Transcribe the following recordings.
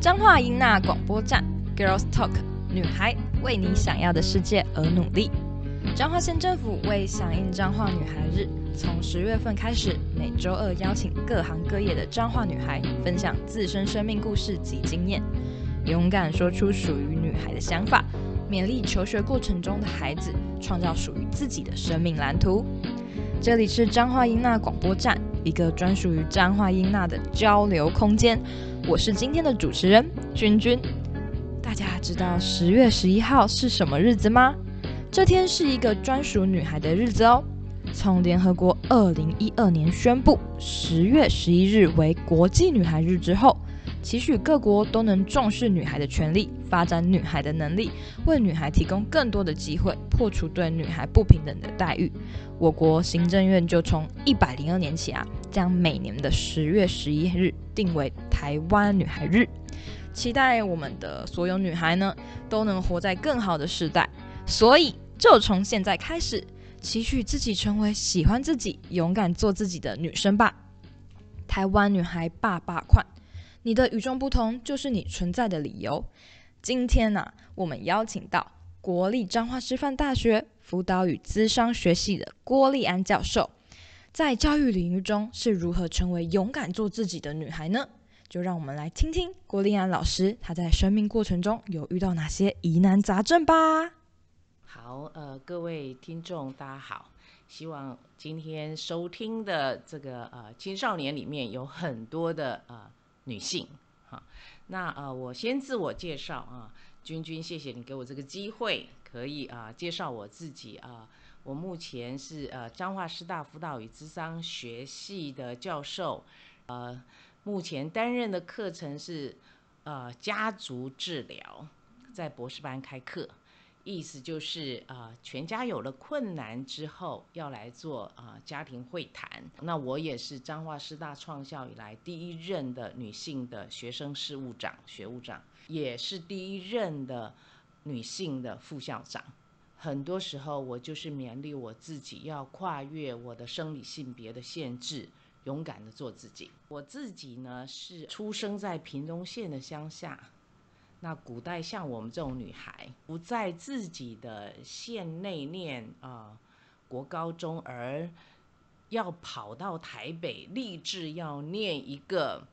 彰化英娜广播站，Girls Talk，女孩为你想要的世界而努力。彰化县政府为响应彰化女孩日，从十月份开始，每周二邀请各行各业的彰化女孩分享自身生命故事及经验，勇敢说出属于女孩的想法，勉励求学过程中的孩子，创造属于自己的生命蓝图。这里是彰化英娜广播站，一个专属于彰化英娜的交流空间。我是今天的主持人君君。大家知道十月十一号是什么日子吗？这天是一个专属女孩的日子哦。从联合国二零一二年宣布十月十一日为国际女孩日之后，期许各国都能重视女孩的权利，发展女孩的能力，为女孩提供更多的机会，破除对女孩不平等的待遇。我国行政院就从一百零二年起啊，将每年的十月十一日定为台湾女孩日，期待我们的所有女孩呢都能活在更好的时代。所以就从现在开始，期许自己成为喜欢自己、勇敢做自己的女生吧。台湾女孩爸爸款。你的与众不同就是你存在的理由。今天呢，我们邀请到国立彰化师范大学辅导与资商学系的郭丽安教授，在教育领域中是如何成为勇敢做自己的女孩呢？就让我们来听听郭丽安老师她在生命过程中有遇到哪些疑难杂症吧。好，呃，各位听众大家好，希望今天收听的这个呃青少年里面有很多的呃。女性，哈，那呃，我先自我介绍啊，君君，谢谢你给我这个机会，可以啊介绍我自己啊，我目前是呃彰化师大辅导与智商学系的教授，呃，目前担任的课程是呃家族治疗，在博士班开课。意思就是啊，全家有了困难之后，要来做啊家庭会谈。那我也是彰化师大创校以来第一任的女性的学生事务长、学务长，也是第一任的女性的副校长。很多时候，我就是勉励我自己，要跨越我的生理性别的限制，勇敢的做自己。我自己呢，是出生在屏东县的乡下。那古代像我们这种女孩，不在自己的县内念啊国高中，而要跑到台北，立志要念一个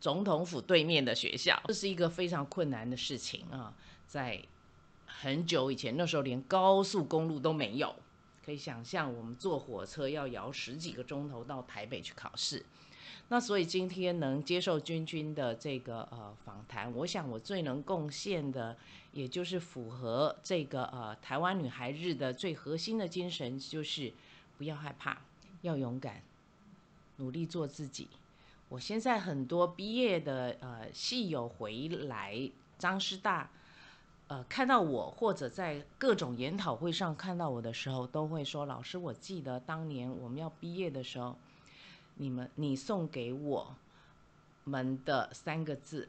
总统府对面的学校，这是一个非常困难的事情啊。在很久以前，那时候连高速公路都没有，可以想象我们坐火车要摇十几个钟头到台北去考试。那所以今天能接受君君的这个呃访谈，我想我最能贡献的，也就是符合这个呃台湾女孩日的最核心的精神，就是不要害怕，要勇敢，努力做自己。我现在很多毕业的呃戏友回来张师大，呃看到我或者在各种研讨会上看到我的时候，都会说：老师，我记得当年我们要毕业的时候。你们，你送给我们的三个字，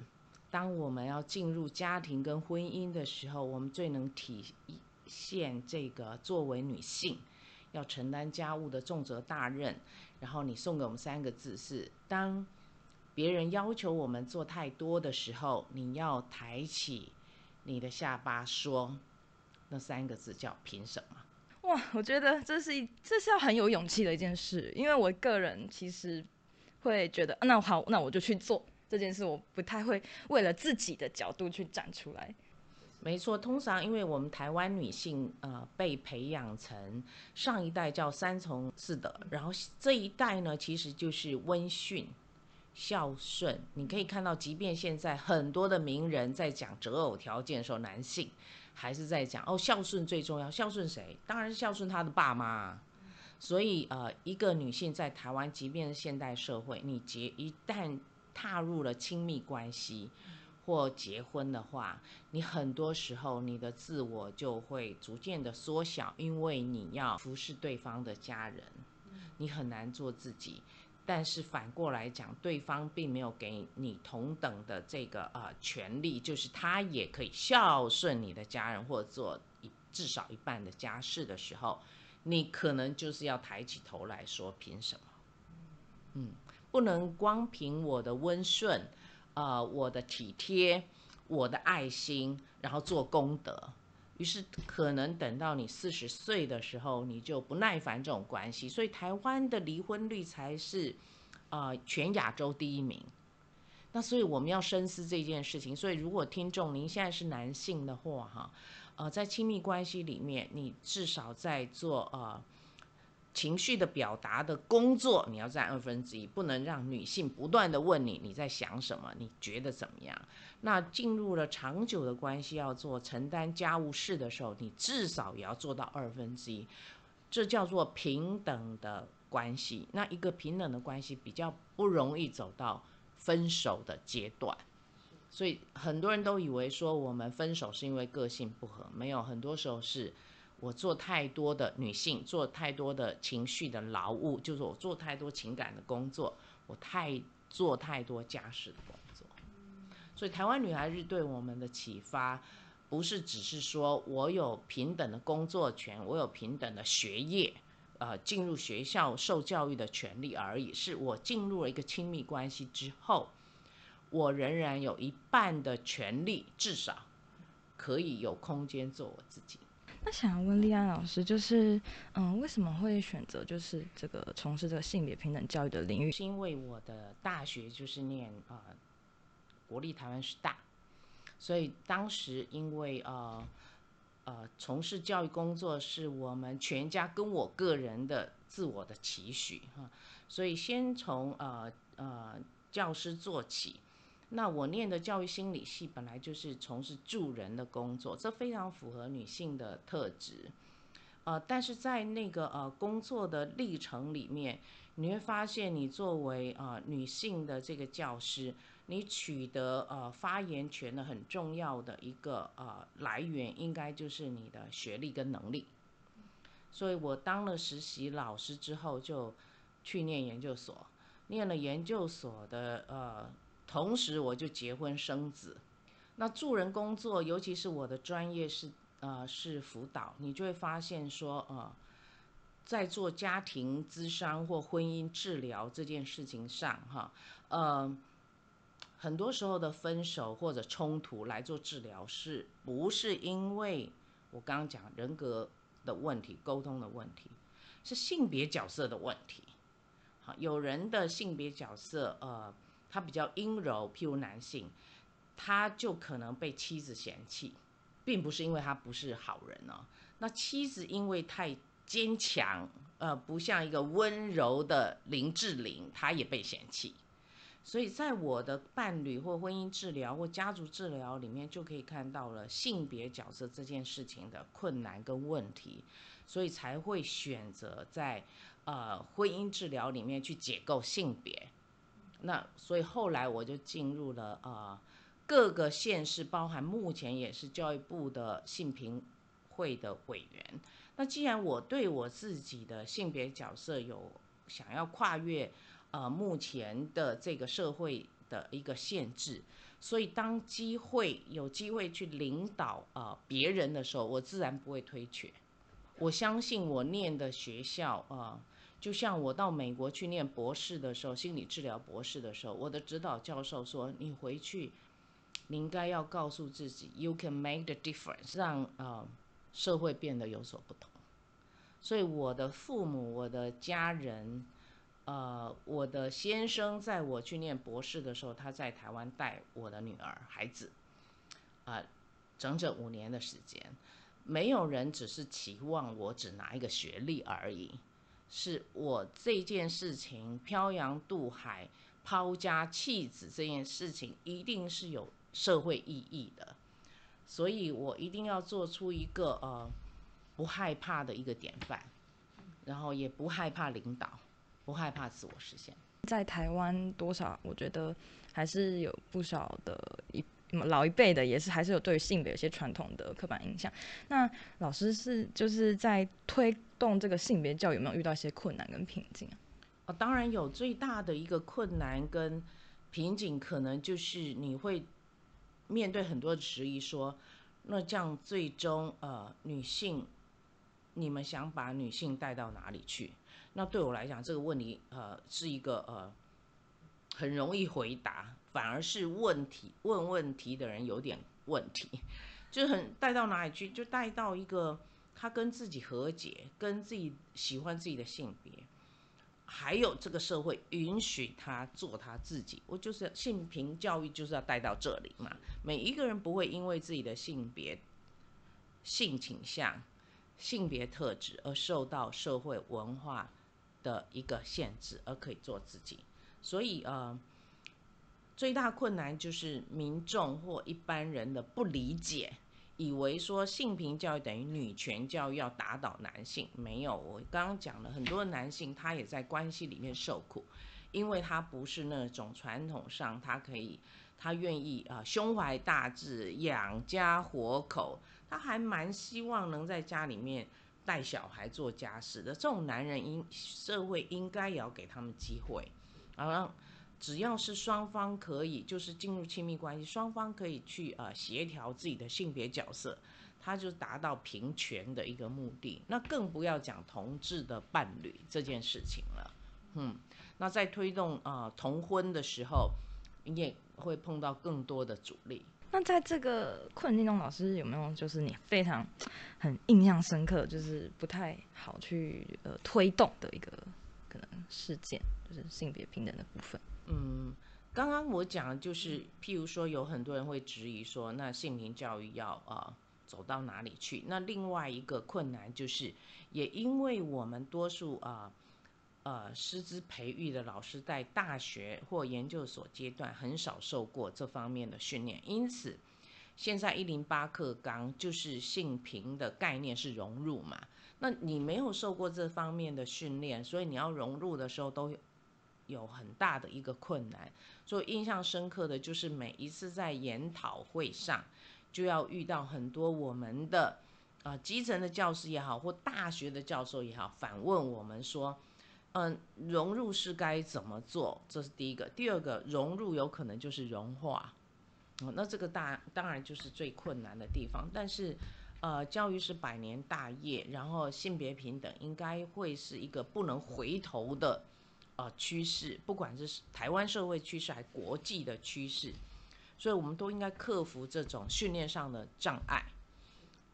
当我们要进入家庭跟婚姻的时候，我们最能体现这个作为女性要承担家务的重责大任。然后你送给我们三个字是：当别人要求我们做太多的时候，你要抬起你的下巴说，那三个字叫凭什么？哇，我觉得这是一这是要很有勇气的一件事，因为我个人其实会觉得，那好，那我就去做这件事，我不太会为了自己的角度去站出来。没错，通常因为我们台湾女性呃被培养成上一代叫三从四德，然后这一代呢其实就是温驯、孝顺。你可以看到，即便现在很多的名人在讲择偶条件的时候，男性。还是在讲哦，孝顺最重要。孝顺谁？当然是孝顺他的爸妈。所以呃，一个女性在台湾，即便是现代社会，你结一旦踏入了亲密关系或结婚的话，你很多时候你的自我就会逐渐的缩小，因为你要服侍对方的家人，你很难做自己。但是反过来讲，对方并没有给你同等的这个呃权利，就是他也可以孝顺你的家人，或者做一至少一半的家事的时候，你可能就是要抬起头来说凭什么？嗯，不能光凭我的温顺，呃呃我的体贴、我的爱心，然后做功德。于是可能等到你四十岁的时候，你就不耐烦这种关系，所以台湾的离婚率才是呃全亚洲第一名。那所以我们要深思这件事情。所以如果听众您现在是男性的话，哈，呃，在亲密关系里面，你至少在做呃情绪的表达的工作，你要占二分之一，不能让女性不断的问你你在想什么，你觉得怎么样？那进入了长久的关系，要做承担家务事的时候，你至少也要做到二分之一，这叫做平等的关系。那一个平等的关系比较不容易走到。分手的阶段，所以很多人都以为说我们分手是因为个性不合，没有，很多时候是我做太多的女性做太多的情绪的劳务，就是我做太多情感的工作，我太做太多家事的工作。所以台湾女孩日对我们的启发，不是只是说我有平等的工作权，我有平等的学业。呃，进入学校受教育的权利而已，是我进入了一个亲密关系之后，我仍然有一半的权利，至少可以有空间做我自己。那想要问丽安老师，就是嗯，为什么会选择就是这个从事这个性别平等教育的领域？是因为我的大学就是念呃国立台湾师大，所以当时因为呃。呃，从事教育工作是我们全家跟我个人的自我的期许哈，所以先从呃呃教师做起。那我念的教育心理系本来就是从事助人的工作，这非常符合女性的特质。呃，但是在那个呃工作的历程里面，你会发现你作为呃女性的这个教师。你取得呃发言权的很重要的一个呃来源，应该就是你的学历跟能力。所以我当了实习老师之后，就去念研究所，念了研究所的呃，同时我就结婚生子。那助人工作，尤其是我的专业是呃是辅导，你就会发现说呃，在做家庭咨商或婚姻治疗这件事情上，哈，呃。很多时候的分手或者冲突来做治疗，是不是因为我刚刚讲人格的问题、沟通的问题，是性别角色的问题？好，有人的性别角色，呃，他比较阴柔，譬如男性，他就可能被妻子嫌弃，并不是因为他不是好人哦。那妻子因为太坚强，呃，不像一个温柔的林志玲，她也被嫌弃。所以在我的伴侣或婚姻治疗或家族治疗里面，就可以看到了性别角色这件事情的困难跟问题，所以才会选择在呃婚姻治疗里面去解构性别。那所以后来我就进入了呃各个县市，包含目前也是教育部的性平会的委员。那既然我对我自己的性别角色有想要跨越。呃，目前的这个社会的一个限制，所以当机会有机会去领导呃别人的时候，我自然不会推却。我相信我念的学校啊，就像我到美国去念博士的时候，心理治疗博士的时候，我的指导教授说，你回去，你应该要告诉自己，you can make the difference，让呃社会变得有所不同。所以我的父母，我的家人。呃，我的先生在我去念博士的时候，他在台湾带我的女儿孩子，啊，整整五年的时间，没有人只是期望我只拿一个学历而已，是我这件事情漂洋渡海、抛家弃子这件事情，一定是有社会意义的，所以我一定要做出一个呃不害怕的一个典范，然后也不害怕领导。不害怕自我实现，在台湾多少，我觉得还是有不少的一老一辈的，也是还是有对性别有些传统的刻板印象。那老师是就是在推动这个性别教育，有没有遇到一些困难跟瓶颈啊？当然有，最大的一个困难跟瓶颈，可能就是你会面对很多质疑，说那这样最终呃，女性，你们想把女性带到哪里去？那对我来讲，这个问题呃是一个呃很容易回答，反而是问题问问题的人有点问题，就很带到哪里去，就带到一个他跟自己和解，跟自己喜欢自己的性别，还有这个社会允许他做他自己。我就是性平教育就是要带到这里嘛，每一个人不会因为自己的性别、性倾向、性别特质而受到社会文化的一个限制，而可以做自己。所以呃。最大困难就是民众或一般人的不理解，以为说性平教育等于女权教育要打倒男性，没有。我刚刚讲了很多男性，他也在关系里面受苦，因为他不是那种传统上他可以，他愿意啊胸怀大志养家活口，他还蛮希望能在家里面带小孩做家事的。这种男人应社会应该也要给他们机会，然后。只要是双方可以，就是进入亲密关系，双方可以去呃协调自己的性别角色，他就达到平权的一个目的。那更不要讲同志的伴侣这件事情了。嗯，那在推动啊同婚的时候，你也会碰到更多的阻力。那在这个困境中，老师有没有就是你非常很印象深刻，就是不太好去呃推动的一个可能事件，就是性别平等的部分？嗯，刚刚我讲就是，譬如说有很多人会质疑说，那性平教育要啊走到哪里去？那另外一个困难就是，也因为我们多数啊呃师资培育的老师在大学或研究所阶段很少受过这方面的训练，因此现在一零八课纲就是性平的概念是融入嘛？那你没有受过这方面的训练，所以你要融入的时候都。有很大的一个困难，所以印象深刻的就是每一次在研讨会上，就要遇到很多我们的啊基层的教师也好，或大学的教授也好，反问我们说，嗯，融入是该怎么做？这是第一个。第二个，融入有可能就是融化，哦，那这个大当然就是最困难的地方。但是，呃，教育是百年大业，然后性别平等应该会是一个不能回头的。呃，趋势，不管是台湾社会趋势，还国际的趋势，所以我们都应该克服这种训练上的障碍，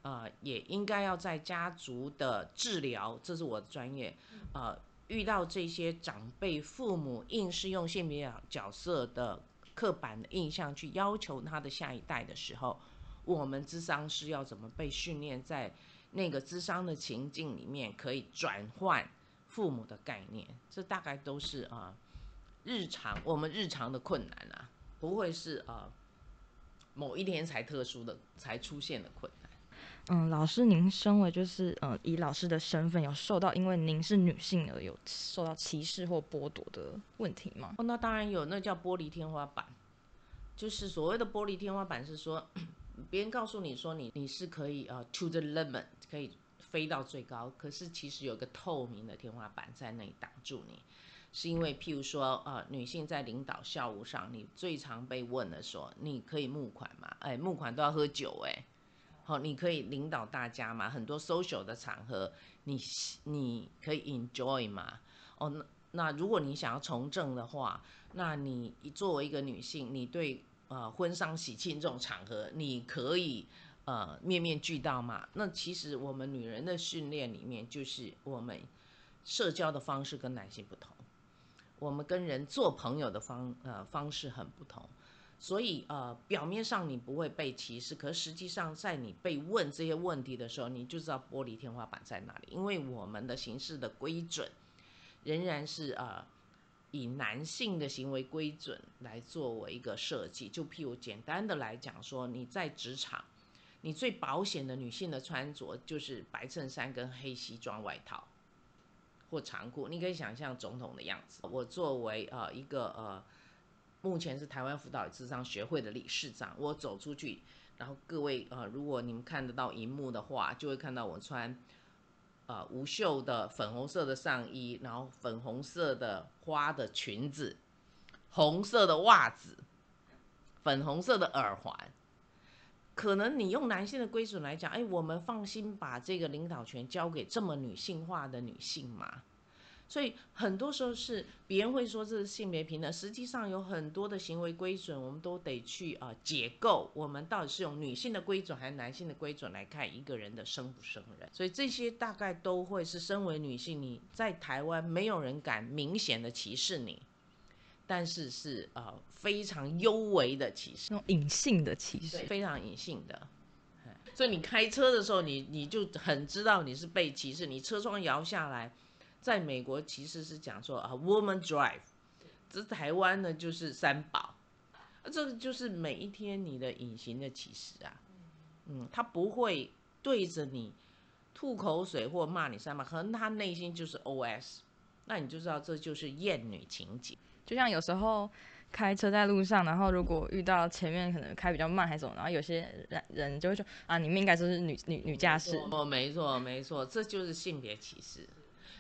呃，也应该要在家族的治疗，这是我的专业，呃，遇到这些长辈、父母硬是用性别角色的刻板的印象去要求他的下一代的时候，我们智商师要怎么被训练在那个智商的情境里面可以转换？父母的概念，这大概都是啊，日常我们日常的困难啊，不会是啊某一天才特殊的才出现的困难。嗯，老师，您身为就是呃以老师的身份，有受到因为您是女性而有受到歧视或剥夺的问题吗？哦，那当然有，那叫玻璃天花板，就是所谓的玻璃天花板是说，别人告诉你说你你是可以呃 to the limit 可以。飞到最高，可是其实有个透明的天花板在那里挡住你，是因为譬如说，呃，女性在领导校务上，你最常被问的说，你可以募款吗？哎，募款都要喝酒哎，好，你可以领导大家吗？很多 social 的场合，你你可以 enjoy 吗？哦，那那如果你想要从政的话，那你作为一个女性，你对呃婚丧喜庆这种场合，你可以。呃，面面俱到嘛。那其实我们女人的训练里面，就是我们社交的方式跟男性不同，我们跟人做朋友的方呃方式很不同。所以呃，表面上你不会被歧视，可实际上在你被问这些问题的时候，你就知道玻璃天花板在哪里。因为我们的形式的规准仍然是呃以男性的行为规准来作为一个设计。就譬如简单的来讲说，你在职场。你最保险的女性的穿着就是白衬衫跟黑西装外套或长裤，你可以想象总统的样子。我作为呃一个呃目前是台湾辅导与智商学会的理事长，我走出去，然后各位呃如果你们看得到荧幕的话，就会看到我穿呃无袖的粉红色的上衣，然后粉红色的花的裙子，红色的袜子，粉红色的耳环。可能你用男性的规准来讲，哎，我们放心把这个领导权交给这么女性化的女性嘛？所以很多时候是别人会说这是性别平等，实际上有很多的行为规准，我们都得去啊解构，我们到底是用女性的规准还是男性的规准来看一个人的生不生人。所以这些大概都会是身为女性，你在台湾没有人敢明显的歧视你，但是是呃非常幽微的歧视，那种隐性的歧视，非常隐性的。所以你开车的时候，你你就很知道你是被歧视，你车窗摇下来。在美国其实是讲说啊，woman drive，这台湾呢就是三宝，这个就是每一天你的隐形的歧视啊，嗯，他不会对着你吐口水或骂你三宝，可能他内心就是 OS，那你就知道这就是厌女情节。就像有时候开车在路上，然后如果遇到前面可能开比较慢还是什么，然后有些人人就会说啊，你们应该说是女女女驾驶。哦，没错没错，这就是性别歧视。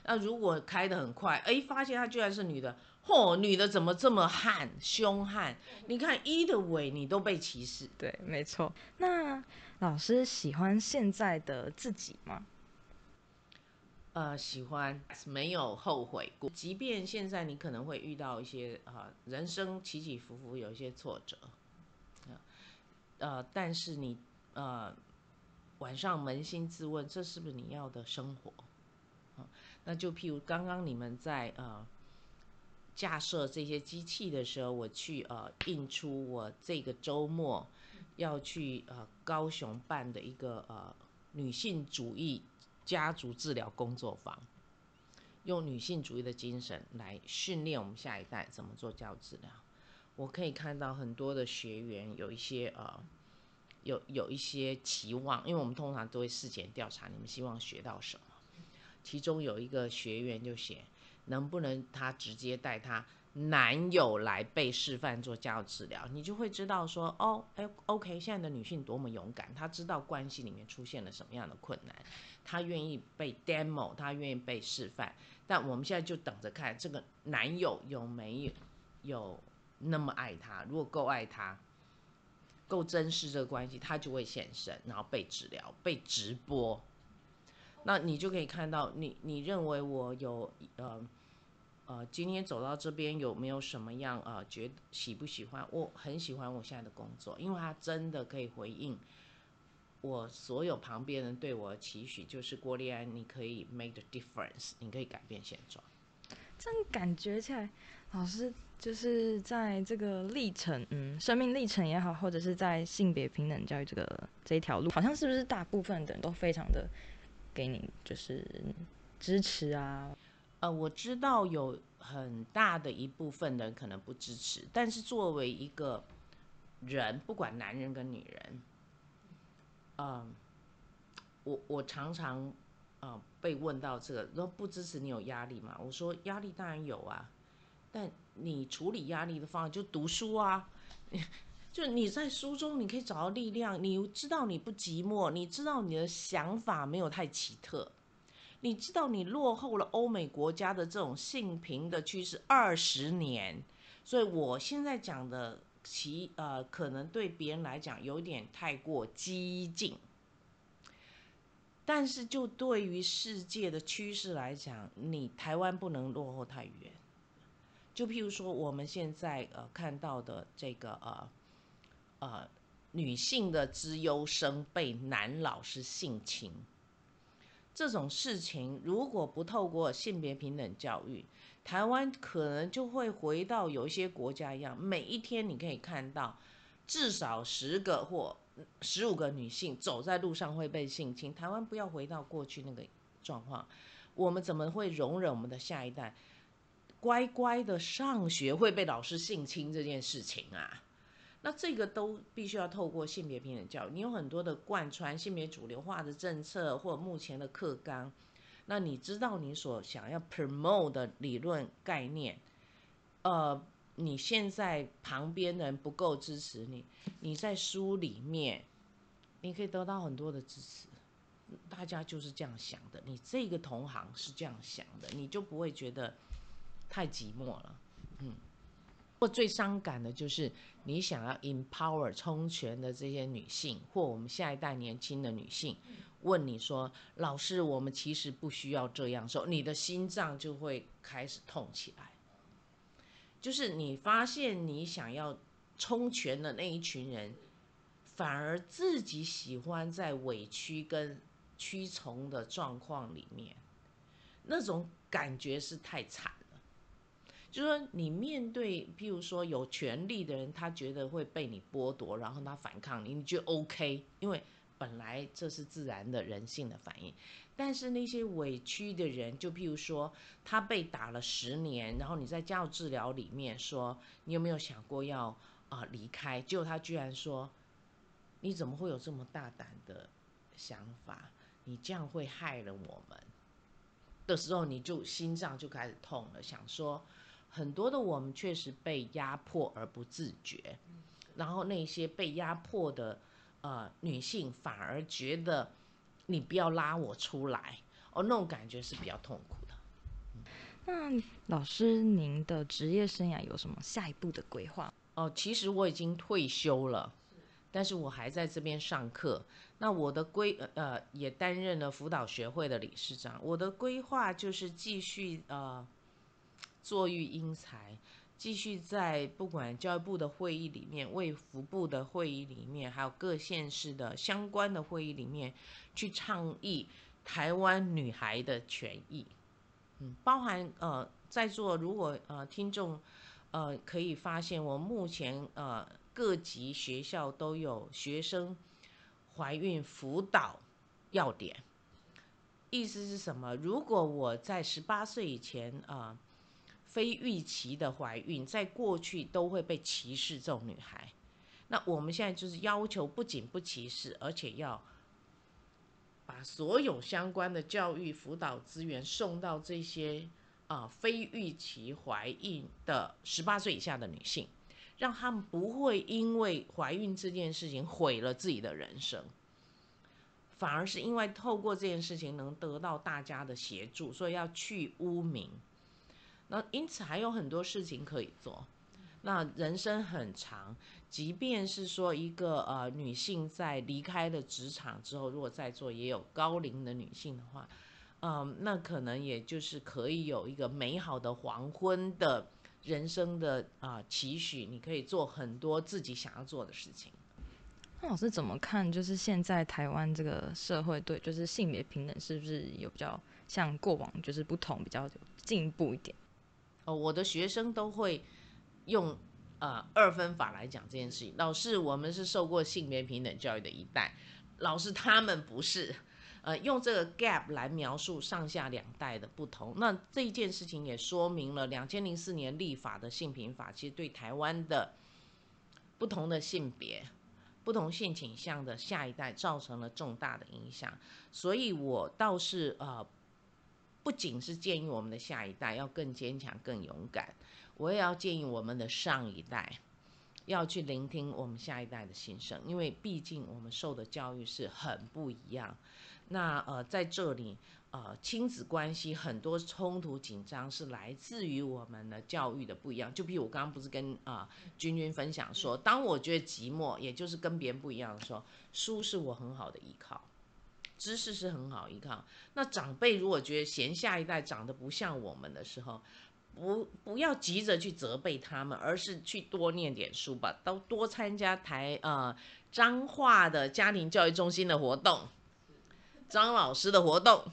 那如果开得很快，哎，发现她居然是女的，嚯，女的怎么这么悍、凶悍？你看一的尾，你都被歧视。对，没错。那老师喜欢现在的自己吗？呃，喜欢，没有后悔过。即便现在你可能会遇到一些啊，人生起起伏伏，有一些挫折，呃，但是你呃，晚上扪心自问，这是不是你要的生活？那就譬如刚刚你们在呃架设这些机器的时候，我去呃印出我这个周末要去呃高雄办的一个呃女性主义家族治疗工作坊，用女性主义的精神来训练我们下一代怎么做教育治疗。我可以看到很多的学员有一些呃有有一些期望，因为我们通常都会事前调查你们希望学到什么。其中有一个学员就写，能不能他直接带他男友来被示范做家务治疗，你就会知道说，哦，哎，OK，现在的女性多么勇敢，她知道关系里面出现了什么样的困难，她愿意被 demo，她愿意被示范。但我们现在就等着看这个男友有没有有那么爱她，如果够爱她，够珍视这个关系，他就会现身，然后被治疗，被直播。那你就可以看到，你你认为我有呃呃，今天走到这边有没有什么样啊？觉喜不喜欢？我很喜欢我现在的工作，因为它真的可以回应我所有旁边人对我的期许，就是郭丽安，你可以 make the difference，你可以改变现状。这样感觉起来，老师就是在这个历程，嗯，生命历程也好，或者是在性别平等教育这个这一条路，好像是不是大部分的人都非常的。给你就是支持啊，我知道有很大的一部分人可能不支持，但是作为一个人，不管男人跟女人，嗯，我我常常呃被问到这个，说不支持你有压力吗？我说压力当然有啊，但你处理压力的方法就读书啊。就你在书中，你可以找到力量。你知道你不寂寞，你知道你的想法没有太奇特，你知道你落后了欧美国家的这种性平的趋势二十年。所以我现在讲的，其呃可能对别人来讲有点太过激进，但是就对于世界的趋势来讲，你台湾不能落后太远。就譬如说我们现在呃看到的这个呃。呃，女性的资优生被男老师性侵，这种事情如果不透过性别平等教育，台湾可能就会回到有一些国家一样，每一天你可以看到至少十个或十五个女性走在路上会被性侵。台湾不要回到过去那个状况，我们怎么会容忍我们的下一代乖乖的上学会被老师性侵这件事情啊？那这个都必须要透过性别平等教育，你有很多的贯穿性别主流化的政策或目前的课纲，那你知道你所想要 promote 的理论概念，呃，你现在旁边人不够支持你，你在书里面，你可以得到很多的支持，大家就是这样想的，你这个同行是这样想的，你就不会觉得太寂寞了，或最伤感的就是，你想要 empower 充权的这些女性，或我们下一代年轻的女性，问你说：“老师，我们其实不需要这样。”时候，你的心脏就会开始痛起来。就是你发现你想要冲拳的那一群人，反而自己喜欢在委屈跟屈从的状况里面，那种感觉是太惨了。就说你面对，譬如说有权利的人，他觉得会被你剥夺，然后他反抗你，你就 OK，因为。本来这是自然的人性的反应，但是那些委屈的人，就譬如说他被打了十年，然后你在教治疗里面说，你有没有想过要啊离开？结果他居然说，你怎么会有这么大胆的想法？你这样会害了我们的时候，你就心脏就开始痛了，想说很多的我们确实被压迫而不自觉，然后那些被压迫的。呃，女性反而觉得你不要拉我出来，哦，那种感觉是比较痛苦的。那老师，您的职业生涯有什么下一步的规划？哦，其实我已经退休了，但是我还在这边上课。那我的规呃，也担任了辅导学会的理事长。我的规划就是继续呃，坐育英才。继续在不管教育部的会议里面、卫福部的会议里面，还有各县市的相关的会议里面，去倡议台湾女孩的权益。嗯，包含呃，在座如果呃听众呃可以发现，我目前呃各级学校都有学生怀孕辅导要点。意思是什么？如果我在十八岁以前啊。非预期的怀孕，在过去都会被歧视。这种女孩，那我们现在就是要求，不仅不歧视，而且要把所有相关的教育辅导资源送到这些啊非预期怀孕的十八岁以下的女性，让他们不会因为怀孕这件事情毁了自己的人生，反而是因为透过这件事情能得到大家的协助，所以要去污名。那因此还有很多事情可以做。那人生很长，即便是说一个呃女性在离开了职场之后，如果在座也有高龄的女性的话，嗯，那可能也就是可以有一个美好的黄昏的人生的啊期许，你可以做很多自己想要做的事情。那老师怎么看？就是现在台湾这个社会对就是性别平等是不是有比较像过往就是不同，比较进步一点？哦，我的学生都会用呃二分法来讲这件事情。老师，我们是受过性别平等教育的一代，老师他们不是，呃，用这个 gap 来描述上下两代的不同。那这一件事情也说明了两千零四年立法的性平法，其实对台湾的不同的性别、不同性倾向的下一代造成了重大的影响。所以我倒是呃。不仅是建议我们的下一代要更坚强、更勇敢，我也要建议我们的上一代要去聆听我们下一代的心声，因为毕竟我们受的教育是很不一样。那呃，在这里呃，亲子关系很多冲突紧张是来自于我们的教育的不一样。就比如我刚刚不是跟啊君君分享说，当我觉得寂寞，也就是跟别人不一样的时候，书是我很好的依靠。知识是很好依靠。那长辈如果觉得嫌下一代长得不像我们的时候，不不要急着去责备他们，而是去多念点书吧，都多参加台呃彰化的家庭教育中心的活动，张老师的活动，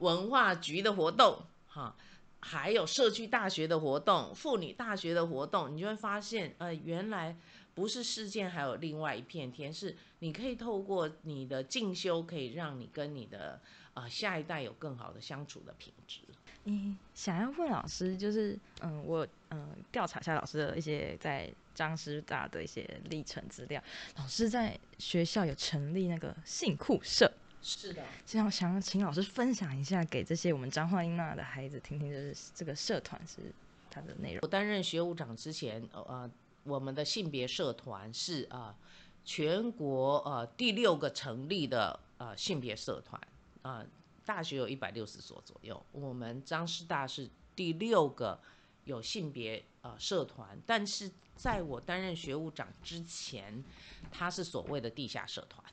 文化局的活动，哈，还有社区大学的活动、妇女大学的活动，你就会发现，呃，原来。不是事件，还有另外一片天，是你可以透过你的进修，可以让你跟你的啊下一代有更好的相处的品质。你想要问老师，就是嗯，我嗯调查一下老师的一些在张师大的一些历程资料。老师在学校有成立那个性库社，是的。这样想请老师分享一下，给这些我们彰化英娜的孩子听听，就是这个社团是它的内容。我担任学务长之前，呃。我们的性别社团是啊，全国呃第六个成立的呃性别社团啊，大学有一百六十所左右，我们张师大是第六个有性别呃社团，但是在我担任学务长之前，它是所谓的地下社团。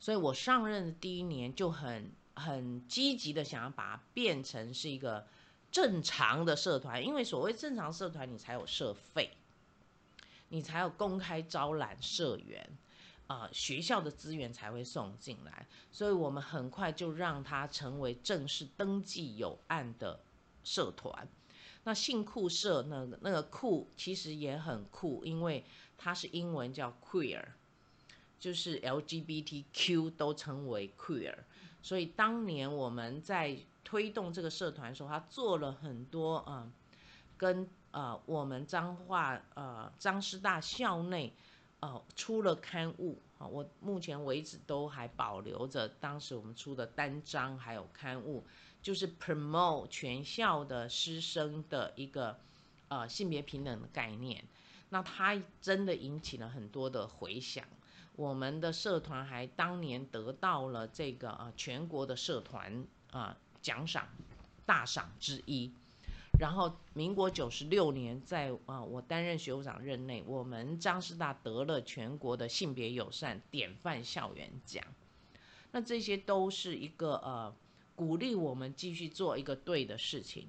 所以我上任的第一年就很很积极的想要把它变成是一个正常的社团，因为所谓正常社团，你才有社费，你才有公开招揽社员。啊，学校的资源才会送进来，所以我们很快就让它成为正式登记有案的社团。那性酷社那个那个酷其实也很酷，因为它是英文叫 queer，就是 LGBTQ 都称为 queer。所以当年我们在推动这个社团的时候，他做了很多啊，跟呃我们彰化呃彰师大校内。呃，出了刊物啊，我目前为止都还保留着当时我们出的单章，还有刊物，就是 promote 全校的师生的一个呃性别平等的概念。那它真的引起了很多的回响，我们的社团还当年得到了这个呃全国的社团啊奖赏大赏之一。然后，民国九十六年，在啊，我担任学务长任内，我们张师大得了全国的性别友善典范校园奖。那这些都是一个呃，鼓励我们继续做一个对的事情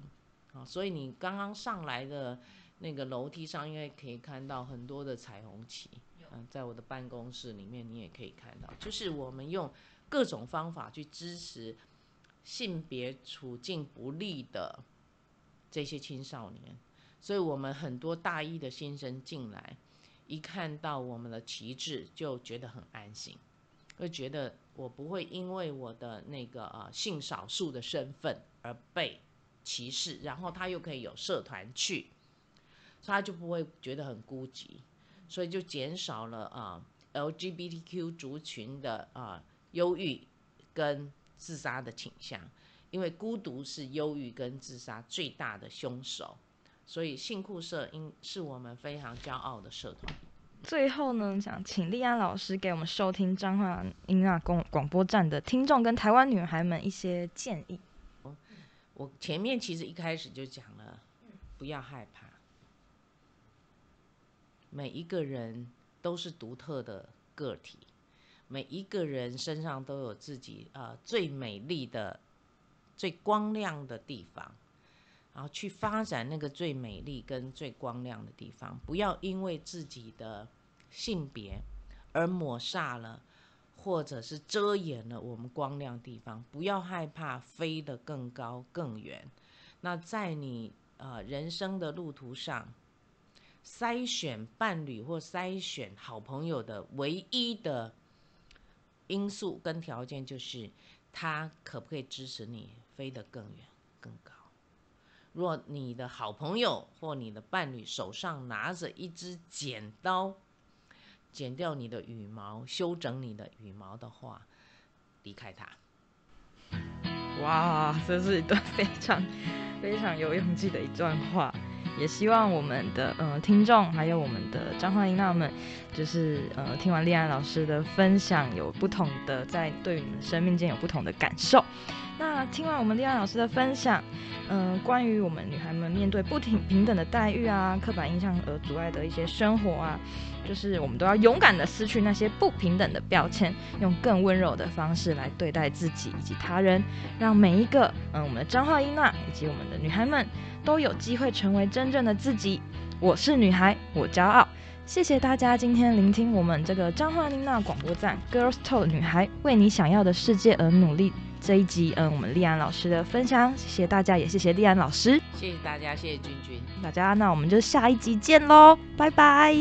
啊。所以你刚刚上来的那个楼梯上，应该可以看到很多的彩虹旗。嗯，在我的办公室里面，你也可以看到，就是我们用各种方法去支持性别处境不利的。这些青少年，所以我们很多大一的新生进来，一看到我们的旗帜就觉得很安心，会觉得我不会因为我的那个呃性少数的身份而被歧视，然后他又可以有社团去，他就不会觉得很孤寂，所以就减少了啊 LGBTQ 族群的啊忧郁跟自杀的倾向。因为孤独是忧郁跟自杀最大的凶手，所以性酷社应是我们非常骄傲的社团。最后呢，想请丽安老师给我们收听彰化音乐广广播站的听众跟台湾女孩们一些建议。我前面其实一开始就讲了，不要害怕，每一个人都是独特的个体，每一个人身上都有自己呃最美丽的。最光亮的地方，然后去发展那个最美丽跟最光亮的地方。不要因为自己的性别而抹煞了，或者是遮掩了我们光亮地方。不要害怕飞得更高更远。那在你呃人生的路途上，筛选伴侣或筛选好朋友的唯一的因素跟条件，就是他可不可以支持你。飞得更远、更高。若你的好朋友或你的伴侣手上拿着一支剪刀，剪掉你的羽毛、修整你的羽毛的话，离开他。哇，这是一段非常非常有勇气的一段话。也希望我们的呃听众，还有我们的张焕英娜们，就是呃听完丽安老师的分享，有不同的在对你们生命间有不同的感受。那听完我们丽安老师的分享，嗯，关于我们女孩们面对不平平等的待遇啊、刻板印象而阻碍的一些生活啊，就是我们都要勇敢的撕去那些不平等的标签，用更温柔的方式来对待自己以及他人，让每一个嗯我们的张焕英娜以及我们的女孩们都有机会成为真正的自己。我是女孩，我骄傲。谢谢大家今天聆听我们这个张焕英娜广播站 Girls Talk 女孩为你想要的世界而努力。这一集，嗯，我们丽安老师的分享，谢谢大家，也谢谢丽安老师，谢谢大家，谢谢君君，大家，那我们就下一集见喽，拜拜。